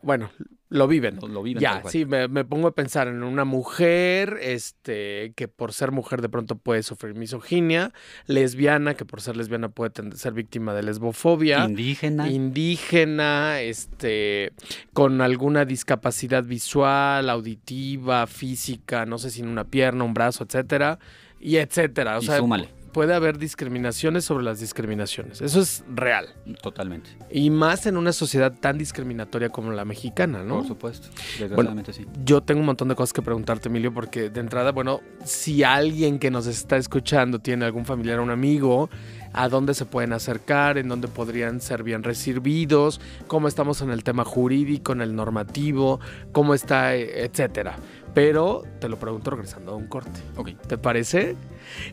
Bueno, lo viven. Lo, lo viven Ya, sí, me, me pongo a pensar en una mujer, este, que por ser mujer de pronto puede sufrir misoginia, lesbiana, que por ser lesbiana puede ser víctima de lesbofobia, Indígena. indígena, este, con alguna discapacidad visual, auditiva, física, no sé si en una pierna, un brazo, etcétera, y etcétera. O y sea, súmale, puede haber discriminaciones sobre las discriminaciones. Eso es real. totalmente. Y más en una sociedad tan discriminatoria como la mexicana, ¿no? Por supuesto. Desgraciadamente sí. Yo tengo un montón de cosas que preguntarte, Emilio, porque de entrada, bueno, si alguien que nos está escuchando tiene algún familiar o un amigo a dónde se pueden acercar, en dónde podrían ser bien recibidos, cómo estamos en el tema jurídico, en el normativo, cómo está, eh, etcétera. Pero te lo pregunto regresando a un corte. Ok. ¿Te parece?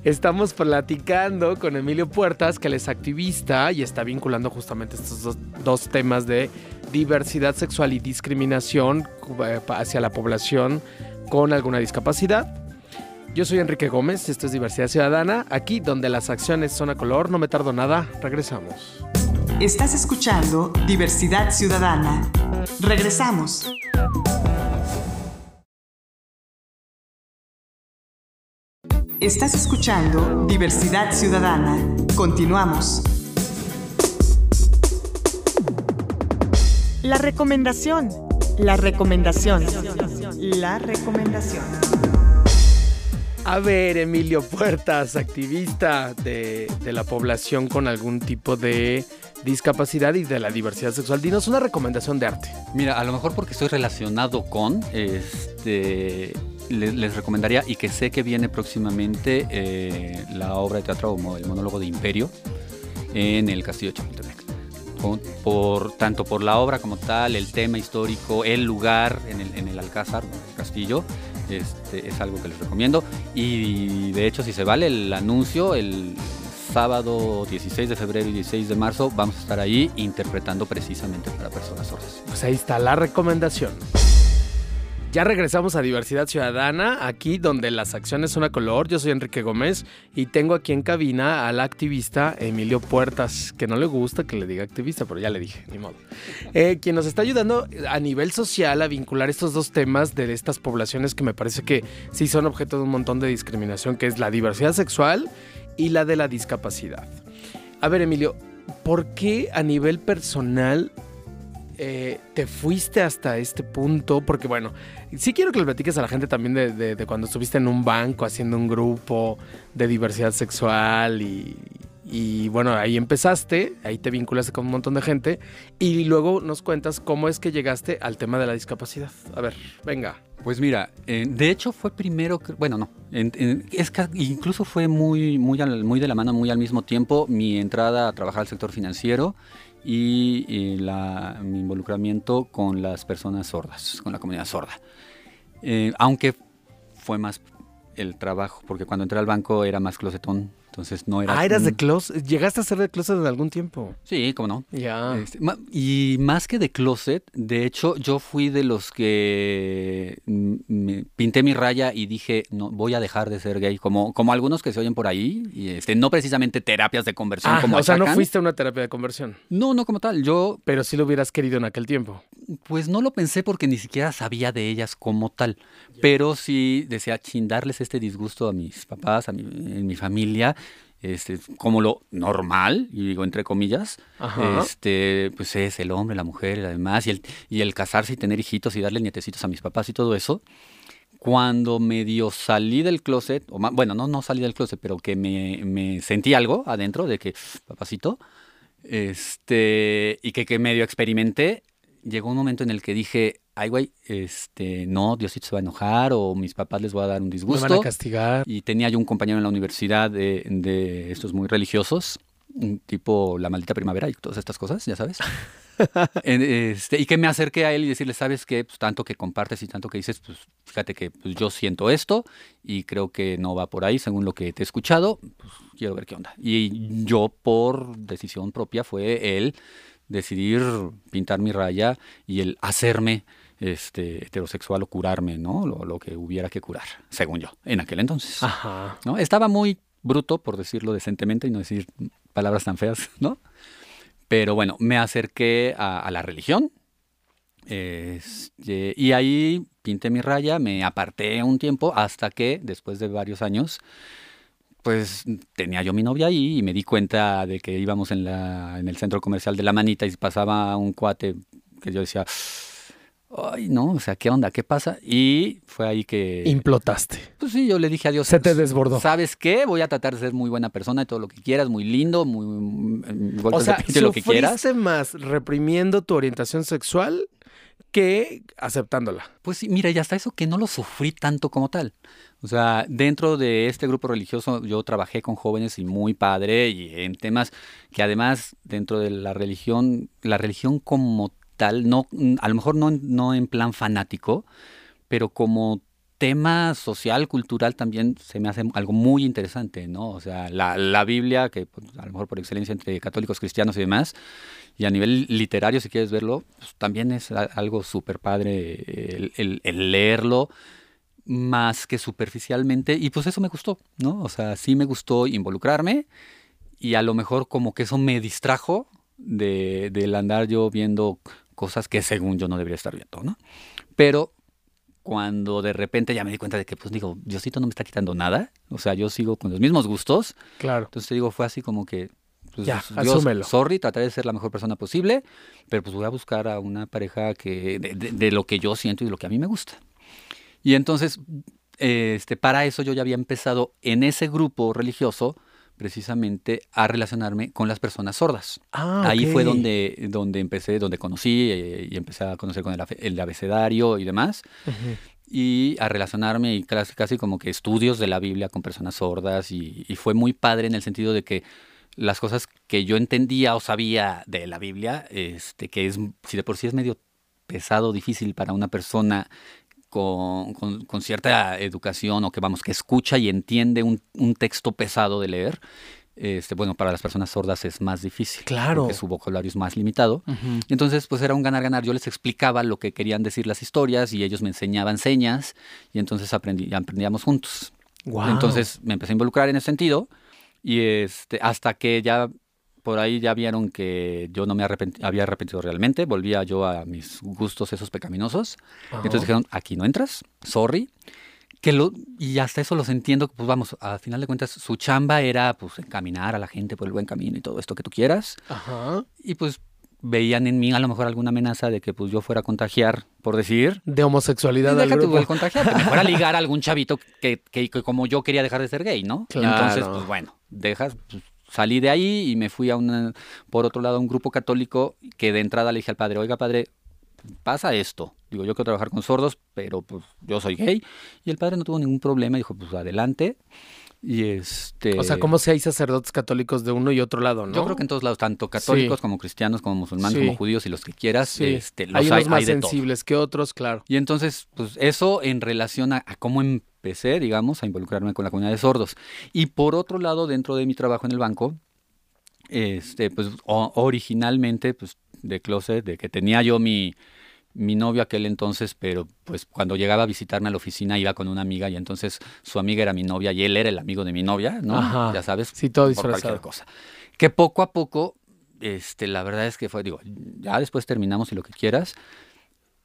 Estamos platicando con Emilio Puertas, que él es activista y está vinculando justamente estos dos, dos temas de diversidad sexual y discriminación eh, hacia la población con alguna discapacidad. Yo soy Enrique Gómez, esto es Diversidad Ciudadana, aquí donde las acciones son a color, no me tardo nada, regresamos. Estás escuchando Diversidad Ciudadana. Regresamos. Estás escuchando Diversidad Ciudadana. Continuamos. La recomendación. La recomendación. La recomendación. A ver, Emilio Puertas, activista de, de, la población con algún tipo de discapacidad y de la diversidad sexual. Dinos una recomendación de arte. Mira, a lo mejor porque estoy relacionado con, este, les, recomendaría, y que sé que viene próximamente, eh, la obra de teatro como el monólogo de Imperio en el Castillo de Chapultepec. Por, tanto por la obra como tal, el tema histórico, el lugar en el, en el Alcázar, el castillo, este, es algo que les recomiendo. Y de hecho, si se vale el anuncio, el sábado 16 de febrero y 16 de marzo vamos a estar ahí interpretando precisamente para personas sordas. Pues ahí está la recomendación. Ya regresamos a Diversidad Ciudadana, aquí donde las acciones son a color. Yo soy Enrique Gómez y tengo aquí en cabina al activista Emilio Puertas, que no le gusta que le diga activista, pero ya le dije, ni modo. Eh, quien nos está ayudando a nivel social a vincular estos dos temas de estas poblaciones que me parece que sí son objeto de un montón de discriminación, que es la diversidad sexual y la de la discapacidad. A ver, Emilio, ¿por qué a nivel personal eh, te fuiste hasta este punto? Porque bueno, sí quiero que le platiques a la gente también de, cuando estuviste en un banco haciendo un grupo de diversidad sexual y, bueno, ahí empezaste, ahí te vinculaste con un montón de gente y luego nos cuentas cómo es que llegaste al tema de la discapacidad. A ver, venga. Pues mira, de hecho fue primero, que, bueno, no, en, es que incluso fue muy, muy, muy de la mano, muy al mismo tiempo mi entrada a trabajar al sector financiero y, y la, mi involucramiento con las personas sordas, con la comunidad sorda. Eh, aunque fue más el trabajo, porque cuando entré al banco era más closetón, entonces no era. Ah, eras de closet. ¿Llegaste a ser de closet en algún tiempo? Sí, cómo no. Ya. Este, y más que de closet, de hecho, yo fui de los que me pinté mi raya y dije, no, voy a dejar de ser gay. Como, como algunos que se oyen por ahí, y este, no precisamente terapias de conversión ah, como O sea, no fuiste a una terapia de conversión. No, no como tal. Yo. Pero sí lo hubieras querido en aquel tiempo. Pues no lo pensé porque ni siquiera sabía de ellas como tal. Pero sí decía, chindarles este disgusto a mis papás, a mi familia este, como lo normal, y digo entre comillas, Ajá. este, pues es el hombre, la mujer y demás, y el, y el casarse y tener hijitos y darle nietecitos a mis papás y todo eso. Cuando medio salí del closet, o más, bueno, no, no salí del closet, pero que me, me sentí algo adentro de que, papacito, este, y que, que medio experimenté, llegó un momento en el que dije, ay, güey, este, no, Diosito se va a enojar o mis papás les voy a dar un disgusto. Me van a castigar. Y tenía yo un compañero en la universidad de, de estos muy religiosos, tipo la maldita primavera y todas estas cosas, ya sabes. [LAUGHS] este, y que me acerqué a él y decirle, ¿sabes qué? Pues tanto que compartes y tanto que dices, pues fíjate que pues, yo siento esto y creo que no va por ahí según lo que te he escuchado, pues quiero ver qué onda. Y yo por decisión propia fue él decidir pintar mi raya y el hacerme este, heterosexual o curarme, ¿no? Lo, lo, que hubiera que curar, según yo, en aquel entonces. Ajá. ¿no? Estaba muy bruto, por decirlo decentemente y no decir palabras tan feas, [LAUGHS] ¿no? Pero bueno, me acerqué a, a la religión este, y ahí pinté mi raya, me aparté un tiempo hasta que, después de varios años, pues tenía yo mi novia ahí y me di cuenta de que íbamos en, la, en el centro comercial de La Manita y pasaba un cuate que yo decía, ay, no, o sea, ¿qué onda? ¿Qué pasa? Y fue ahí que... Implotaste. Pues sí, yo le dije a Dios. Se te desbordó. ¿Sabes qué? Voy a tratar de ser muy buena persona y todo lo que quieras, muy lindo, muy... O sea, de lo que quieras. más reprimiendo tu orientación sexual que aceptándola. Pues sí, mira, y hasta eso que no lo sufrí tanto como tal. O sea, dentro de este grupo religioso yo trabajé con jóvenes y muy padre y en temas que además dentro de la religión, la religión como tal, no, a lo mejor no, no en plan fanático, pero como tema social, cultural también se me hace algo muy interesante, ¿no? O sea, la, la Biblia, que pues, a lo mejor por excelencia entre católicos, cristianos y demás, y a nivel literario, si quieres verlo, pues, también es algo súper padre el, el, leerlo más que superficialmente, y pues eso me gustó, ¿no? O sea, sí me gustó involucrarme, y a lo mejor como que eso me distrajo de, del andar yo viendo cosas que según yo no debería estar viendo, ¿no? Pero cuando de repente ya me di cuenta de que, pues digo, Diosito no me está quitando nada, o sea, yo sigo con los mismos gustos. Claro. Entonces digo, fue así como que, pues, ya, Dios, asúmelo. sorry, trataré de ser la mejor persona posible, pero pues voy a buscar a una pareja que, de, de, de lo que yo siento y de lo que a mí me gusta. Y entonces, este, para eso yo ya había empezado en ese grupo religioso, precisamente a relacionarme con las personas sordas. Ah, Ahí fue donde, donde empecé, donde conocí eh, y empecé a conocer con el, el abecedario y demás, Ujú. y a relacionarme y casi, casi como que estudios de la Biblia con personas sordas, y, y fue muy padre en el sentido de que las cosas que yo entendía o sabía de la Biblia, este, que es, si de por sí es medio pesado, difícil para una persona con, con- con cierta educación o que vamos, que escucha y entiende un, un texto pesado de leer, este, bueno, para las personas sordas es más difícil. Claro. Porque su vocabulario es más limitado. Entonces, pues era un ganar-ganar. Yo les explicaba lo que querían decir las historias y ellos me enseñaban señas y entonces aprendí, aprendíamos juntos. Entonces me empecé a involucrar en ese sentido y este, hasta que ya por ahí ya vieron que yo no me arrepent- había arrepentido realmente, volvía yo a mis gustos esos pecaminosos. Ajá. Entonces dijeron, aquí no entras, sorry. Que lo, y hasta eso los entiendo, pues vamos, al final de cuentas su chamba era pues encaminar a la gente por el buen camino y todo esto que tú quieras. Ajá. Y pues veían en mí a lo mejor alguna amenaza de que pues yo fuera a contagiar, por decir. De homosexualidad al deja tú grupo. el contagiar, que me fuera a ligar a algún [LAUGHS] chavito que, que- que como yo quería dejar de ser gay, ¿no? Y Entonces, Claro. pues bueno, dejas, pues, salí de ahí y me fui a una, por otro lado, a un grupo católico que de entrada le dije al padre, oiga padre, pasa esto. Digo, yo quiero trabajar con sordos, pero pues yo soy gay. Y el padre no tuvo ningún problema, dijo, pues adelante. Y este... O sea, como si hay sacerdotes católicos de uno y otro lado, ¿no? Yo creo que en todos lados, tanto católicos Sí. como cristianos, como musulmanes, Sí. como judíos y los que quieras, Sí. este, los hay hay, unos más hay de todo. sensibles que otros, claro. Y entonces, pues eso en relación a, a cómo empecé, digamos, a involucrarme con la comunidad de sordos. Y por otro lado, dentro de mi trabajo en el banco, este, pues o- originalmente, pues de closet, de que tenía yo mi, mi novio aquel entonces, pero pues cuando llegaba a visitarme a la oficina iba con una amiga y entonces su amiga era mi novia y él era el amigo de mi novia, ¿no? Ajá. Ya sabes, Sí, todo por disfrazado. cualquier cosa. Que poco a poco, este, la verdad es que fue, digo, ya después terminamos y lo que quieras,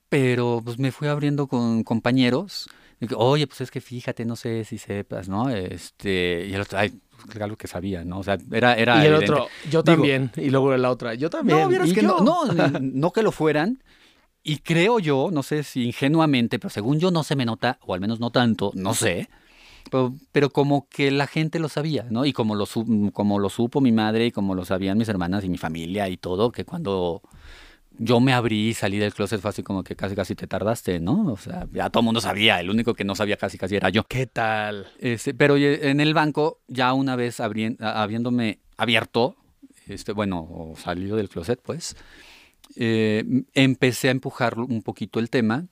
pero pues me fui abriendo con compañeros. Oye, pues es que fíjate, no sé si sepas, ¿no? Este, y el otro, ay, pues, algo que sabía, ¿no? O sea, era, era y el evidente. otro, yo Digo, también. Y luego la otra, yo también. no, y que yo. no, no, [LAUGHS] no que lo fueran. Y creo yo, no sé si ingenuamente, pero según yo no se me nota, o al menos no tanto, no sé. Pero, pero como que la gente lo sabía, ¿no? Y como lo, su- como lo supo mi madre y como lo sabían mis hermanas y mi familia y todo, que cuando yo me abrí y salí del closet fue así como que casi casi te tardaste, ¿no? O sea, ya todo el mundo sabía, el único que no sabía casi casi era yo. ¿Qué tal? Este, pero en el banco, ya una vez habiéndome abierto, este, bueno, o salido del closet, pues, eh, empecé a empujar un poquito el tema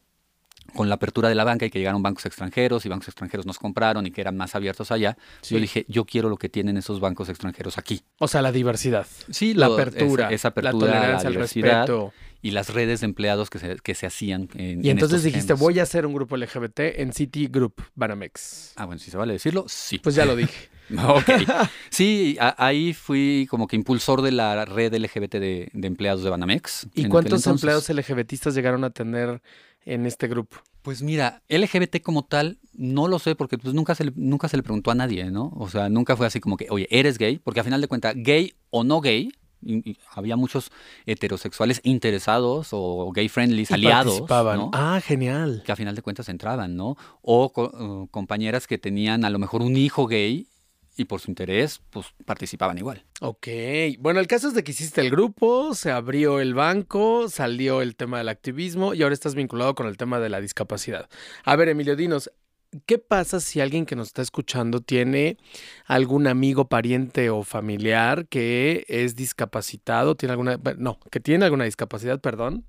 con la apertura de la banca y que llegaron bancos extranjeros y bancos extranjeros nos compraron y que eran más abiertos allá. Sí. Yo dije, yo quiero lo que tienen esos bancos extranjeros aquí. O sea, la diversidad. Sí, La apertura. esa, esa apertura, la la, tolerancia, el diversidad respeto. y las redes de empleados que se, que se hacían en Y en entonces dijiste, voy a hacer un grupo LGBT en City Group Banamex. Ah, bueno, si se vale decirlo, sí. Pues ya lo dije. [LAUGHS] [LAUGHS] Ok. Sí, a- ahí fui como que impulsor de la red LGBT de, de empleados de Banamex. ¿Y cuántos empleados LGBTistas llegaron a tener en este grupo? Pues mira, LGBT como tal, no lo sé porque pues nunca se le, nunca se le preguntó a nadie, ¿no? O sea, nunca fue así como que, oye, ¿eres gay? Porque a final de cuentas, gay o no gay, y- y había muchos heterosexuales interesados o gay friendlies, Y aliados, participaban. ¿no? Ah, genial. que a final de cuentas entraban, ¿no? O co- compañeras que tenían a lo mejor un hijo gay y por su interés, pues participaban igual. Ok, bueno, el caso es de que hiciste el grupo, se abrió el banco, salió el tema del activismo y ahora estás vinculado con el tema de la discapacidad. A ver, Emilio, dinos, ¿qué pasa si alguien que nos está escuchando tiene algún amigo, pariente o familiar que es discapacitado, tiene alguna, no, que tiene alguna discapacidad, perdón,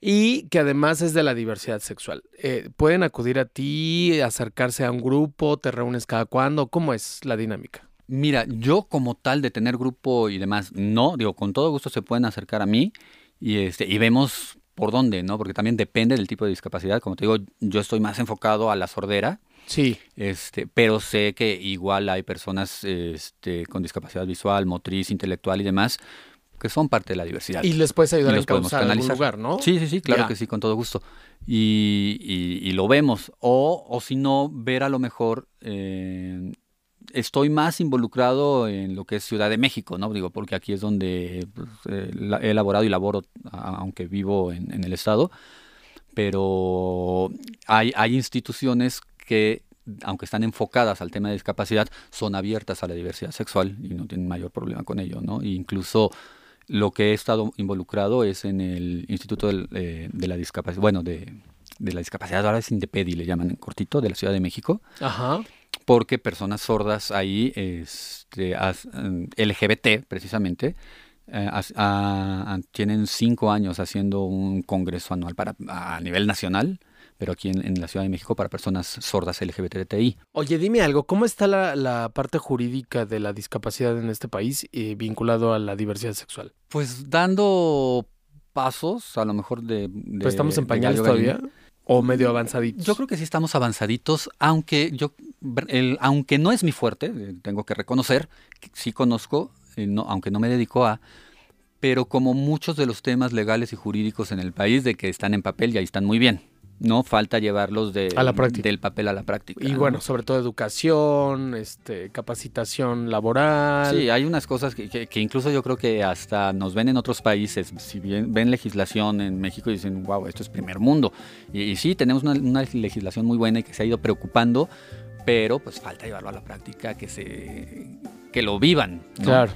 y que además es de la diversidad sexual? Eh, ¿Pueden acudir a ti, acercarse a un grupo, te reúnes cada cuándo? ¿Cómo es la dinámica? Mira, yo como tal de tener grupo y demás, no, digo, con todo gusto se pueden acercar a mí y, este, y vemos por dónde, ¿no? Porque también depende del tipo de discapacidad. Como te digo, yo estoy más enfocado a la sordera. Sí. Este, pero sé que igual hay personas este, con discapacidad visual, motriz, intelectual y demás que son parte de la diversidad. Y les puedes ayudar a encauzar en algún lugar, ¿no? Sí, sí, sí, claro que sí, con todo gusto. Y, y, lo vemos. O, o si no, ver a lo mejor eh, estoy más involucrado en lo que es Ciudad de México, ¿no? Digo, porque aquí es donde pues, eh, he elaborado y laboro, aunque vivo en, el estado, pero hay, hay instituciones que aunque están enfocadas al tema de discapacidad, son abiertas a la diversidad sexual y no tienen mayor problema con ello, ¿no? E incluso lo que he estado involucrado es en el Instituto eh, de la Discapacidad, bueno, de, de la discapacidad, ahora es INDEPEDI, le llaman en cortito, de la Ciudad de México. Ajá porque personas sordas ahí, este, LGBT precisamente, eh, tienen cinco años haciendo un congreso anual para, a nivel nacional, pero aquí en, la Ciudad de México para personas sordas LGBTI. Oye, dime algo, ¿cómo está la, parte jurídica de la discapacidad en este país eh, vinculado a la diversidad sexual? Pues dando pasos, a lo mejor de... de estamos en pañales todavía? ¿O medio avanzaditos? Yo creo que sí estamos avanzaditos, aunque yo, el, aunque no es mi fuerte, eh, tengo que reconocer, que sí conozco, eh, no, aunque no me dedico a, pero como muchos de los temas legales y jurídicos en el país, de que están en papel y ahí están muy bien. No falta llevarlos de, del papel a la práctica. Y bueno, sobre todo educación, este, capacitación laboral. Sí, hay unas cosas que, incluso yo creo que hasta nos ven en otros países. Si bien ven legislación en México y dicen, wow, esto es primer mundo. Y, sí, tenemos una, legislación muy buena y que se ha ido preocupando, pero pues falta llevarlo a la práctica, que se que lo vivan. Claro.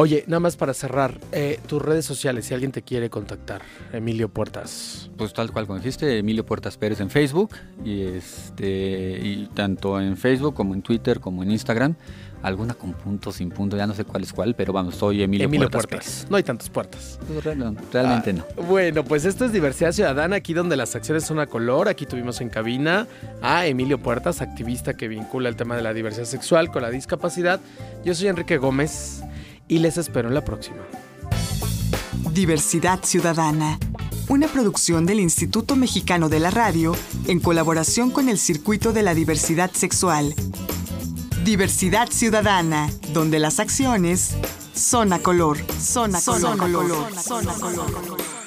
Oye, nada más para cerrar, eh, tus redes sociales, si alguien te quiere contactar, Emilio Puertas. Pues tal cual como dijiste, Emilio Puertas Pérez en Facebook, y este, y tanto en Facebook como en Twitter como en Instagram. Alguna con punto, sin punto, ya no sé cuál es cuál, pero vamos, soy Emilio, Puertas, Pérez. No hay tantas puertas. Pues, realmente no. Ah, bueno, pues esto es Diversidad Ciudadana, aquí donde las acciones son a color. Aquí tuvimos en cabina a Emilio Puertas, activista que vincula el tema de la diversidad sexual con la discapacidad. Yo soy Enrique Gómez y les espero en la próxima. Diversidad Ciudadana, una producción del Instituto Mexicano de la Radio en colaboración con el Circuito de la Diversidad Sexual. Diversidad Ciudadana, donde las acciones son a color, son a color, color, son a color.